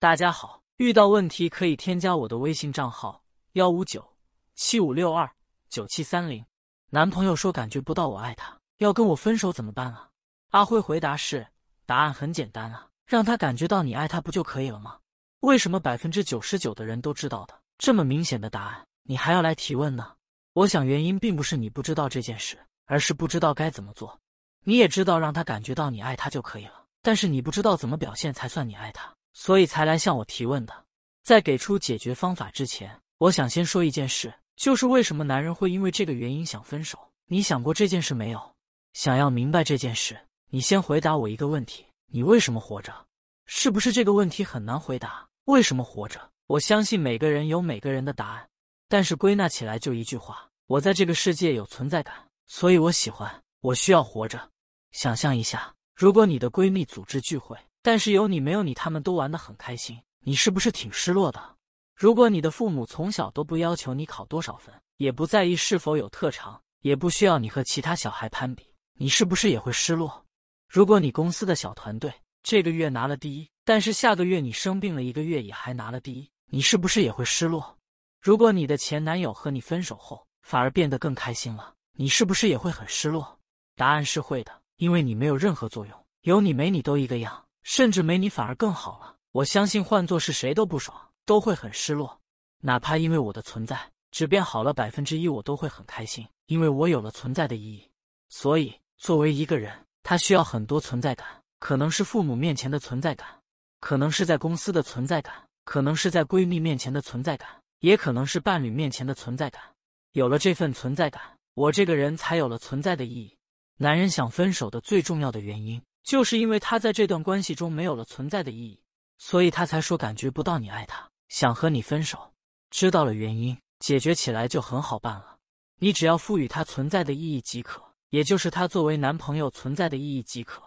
大家好，遇到问题可以添加我的微信账号幺五九七五六二九七三零。男朋友说感觉不到我爱他，要跟我分手怎么办啊？阿辉回答是：答案很简单啊，让他感觉到你爱他不就可以了吗？为什么百分之九十九的人都知道的这么明显的答案，你还要来提问呢？我想原因并不是你不知道这件事，而是不知道该怎么做。你也知道让他感觉到你爱他就可以了，但是你不知道怎么表现才算你爱他。所以才来向我提问的。在给出解决方法之前，我想先说一件事，就是为什么男人会因为这个原因想分手？你想过这件事没有？想要明白这件事，你先回答我一个问题：你为什么活着？是不是这个问题很难回答？为什么活着？我相信每个人有每个人的答案，但是归纳起来就一句话：我在这个世界有存在感，所以我喜欢，我需要活着。想象一下，如果你的闺蜜组织聚会。但是有你没有你，他们都玩得很开心，你是不是挺失落的？如果你的父母从小都不要求你考多少分，也不在意是否有特长，也不需要你和其他小孩攀比，你是不是也会失落？如果你公司的小团队这个月拿了第一，但是下个月你生病了一个月也还拿了第一，你是不是也会失落？如果你的前男友和你分手后反而变得更开心了，你是不是也会很失落？答案是会的，因为你没有任何作用，有你没你都一个样。甚至没你反而更好了。我相信换做是谁都不爽，都会很失落。哪怕因为我的存在只变好了百分之一，我都会很开心，因为我有了存在的意义。所以，作为一个人，他需要很多存在感，可能是父母面前的存在感，可能是在公司的存在感，可能是在闺蜜面前的存在感，也可能是伴侣面前的存在感。有了这份存在感，我这个人才有了存在的意义。男人想分手的最重要的原因。就是因为他在这段关系中没有了存在的意义，所以他才说感觉不到你爱他，想和你分手。知道了原因，解决起来就很好办了。你只要赋予他存在的意义即可，也就是他作为男朋友存在的意义即可。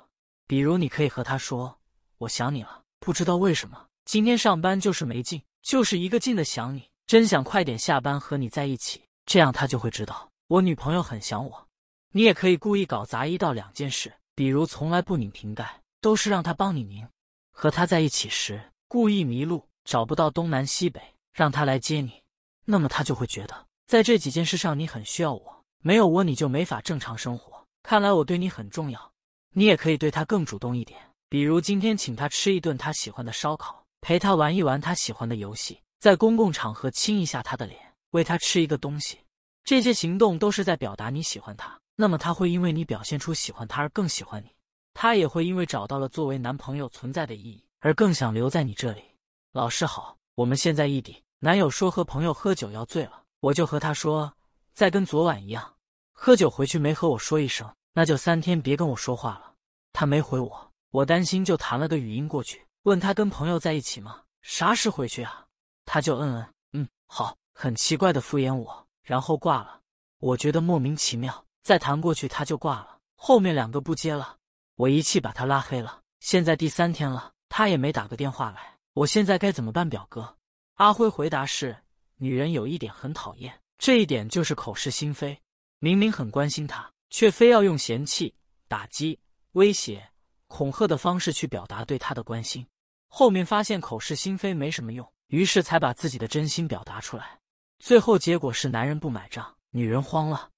比如，你可以和他说：“我想你了，不知道为什么，今天上班就是没劲，就是一个劲的想你，真想快点下班和你在一起。”这样他就会知道我女朋友很想我。你也可以故意搞砸一到两件事。比如从来不拧瓶盖，都是让他帮你拧；和他在一起时故意迷路，找不到东南西北，让他来接你，那么他就会觉得在这几件事上你很需要我，没有我你就没法正常生活。看来我对你很重要。你也可以对他更主动一点，比如今天请他吃一顿他喜欢的烧烤，陪他玩一玩他喜欢的游戏，在公共场合亲一下他的脸，喂他吃一个东西。这些行动都是在表达你喜欢他。那么他会因为你表现出喜欢他而更喜欢你，他也会因为找到了作为男朋友存在的意义而更想留在你这里。老师好，我们现在异地。男友说和朋友喝酒要醉了，我就和他说再跟昨晚一样喝酒回去没和我说一声，那就三天别跟我说话了。他没回我，我担心就弹了个语音过去，问他跟朋友在一起吗？啥时回去啊？他就嗯嗯嗯好，很奇怪的敷衍我，然后挂了。我觉得莫名其妙。再弹过去他就挂了，后面两个不接了，我一气把他拉黑了。现在第三天了，他也没打个电话来，我现在该怎么办？表哥，阿辉回答是：女人有一点很讨厌，这一点就是口是心非。明明很关心他，却非要用嫌弃、打击、威胁、恐吓的方式去表达对他的关心。后面发现口是心非没什么用，于是才把自己的真心表达出来。最后结果是男人不买账，女人慌了。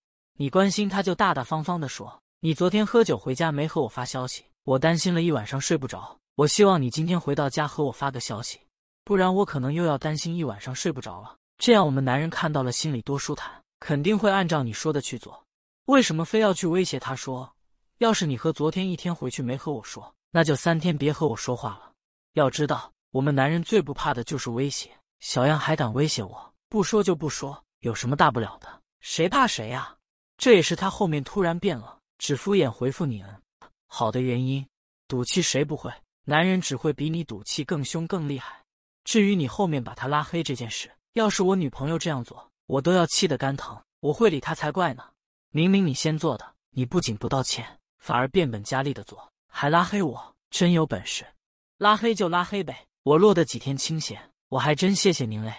你关心他，就大大方方的说。你昨天喝酒回家没和我发消息，我担心了一晚上睡不着。我希望你今天回到家和我发个消息，不然我可能又要担心一晚上睡不着了。这样我们男人看到了心里多舒坦，肯定会按照你说的去做。为什么非要去威胁他说，要是你和昨天一天回去没和我说，那就三天别和我说话了。要知道，我们男人最不怕的就是威胁。小样还敢威胁我？不说就不说，有什么大不了的？谁怕谁呀？这也是他后面突然变了，只敷衍回复你嗯好的原因。赌气谁不会？男人只会比你赌气更凶更厉害。至于你后面把他拉黑这件事，要是我女朋友这样做，我都要气得肝疼。我会理他才怪呢。明明你先做的，你不仅不道歉，反而变本加厉的做，还拉黑我，真有本事！拉黑就拉黑呗，我落得几天清闲，我还真谢谢您嘞。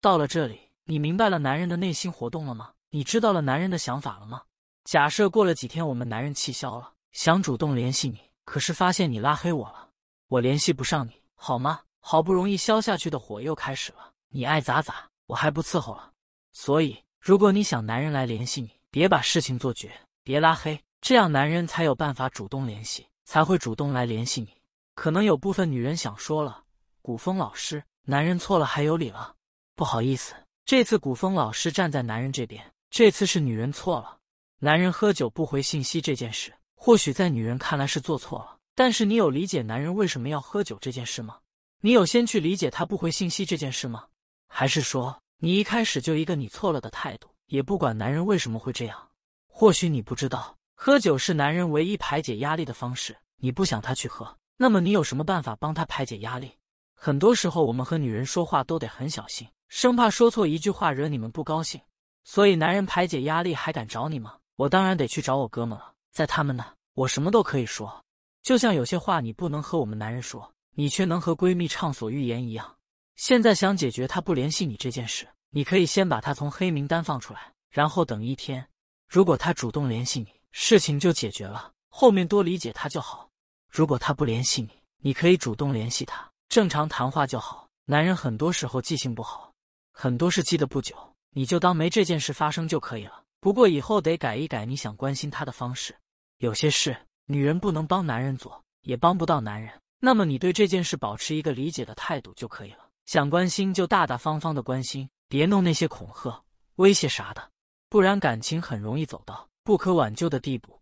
到了这里，你明白了男人的内心活动了吗？你知道了男人的想法了吗？假设过了几天，我们男人气消了，想主动联系你，可是发现你拉黑我了，我联系不上你，好吗？好不容易消下去的火又开始了，你爱咋咋，我还不伺候了。所以，如果你想男人来联系你，别把事情做绝，别拉黑，这样男人才有办法主动联系，才会主动来联系你。可能有部分女人想说了，古风老师，男人错了还有理了？不好意思，这次古风老师站在男人这边，这次是女人错了。男人喝酒不回信息这件事，或许在女人看来是做错了，但是你有理解男人为什么要喝酒这件事吗？你有先去理解他不回信息这件事吗？还是说你一开始就一个你错了的态度，也不管男人为什么会这样？或许你不知道，喝酒是男人唯一排解压力的方式。你不想他去喝，那么你有什么办法帮他排解压力？很多时候，我们和女人说话都得很小心，生怕说错一句话惹你们不高兴。所以，男人排解压力还敢找你吗？我当然得去找我哥们了，在他们那，我什么都可以说。就像有些话你不能和我们男人说。你却能和闺蜜畅所欲言一样。现在想解决他不联系你这件事，你可以先把他从黑名单放出来，然后等一天，如果他主动联系你，事情就解决了，后面多理解他就好。如果他不联系你，你可以主动联系他，正常谈话就好。男人很多时候记性不好，很多事记得不久，你就当没这件事发生就可以了。不过以后得改一改你想关心他的方式。有些事女人不能帮男人做，也帮不到男人。那么你对这件事保持一个理解的态度就可以了。想关心就大大方方的关心，别弄那些恐吓、威胁啥的，不然感情很容易走到不可挽救的地步。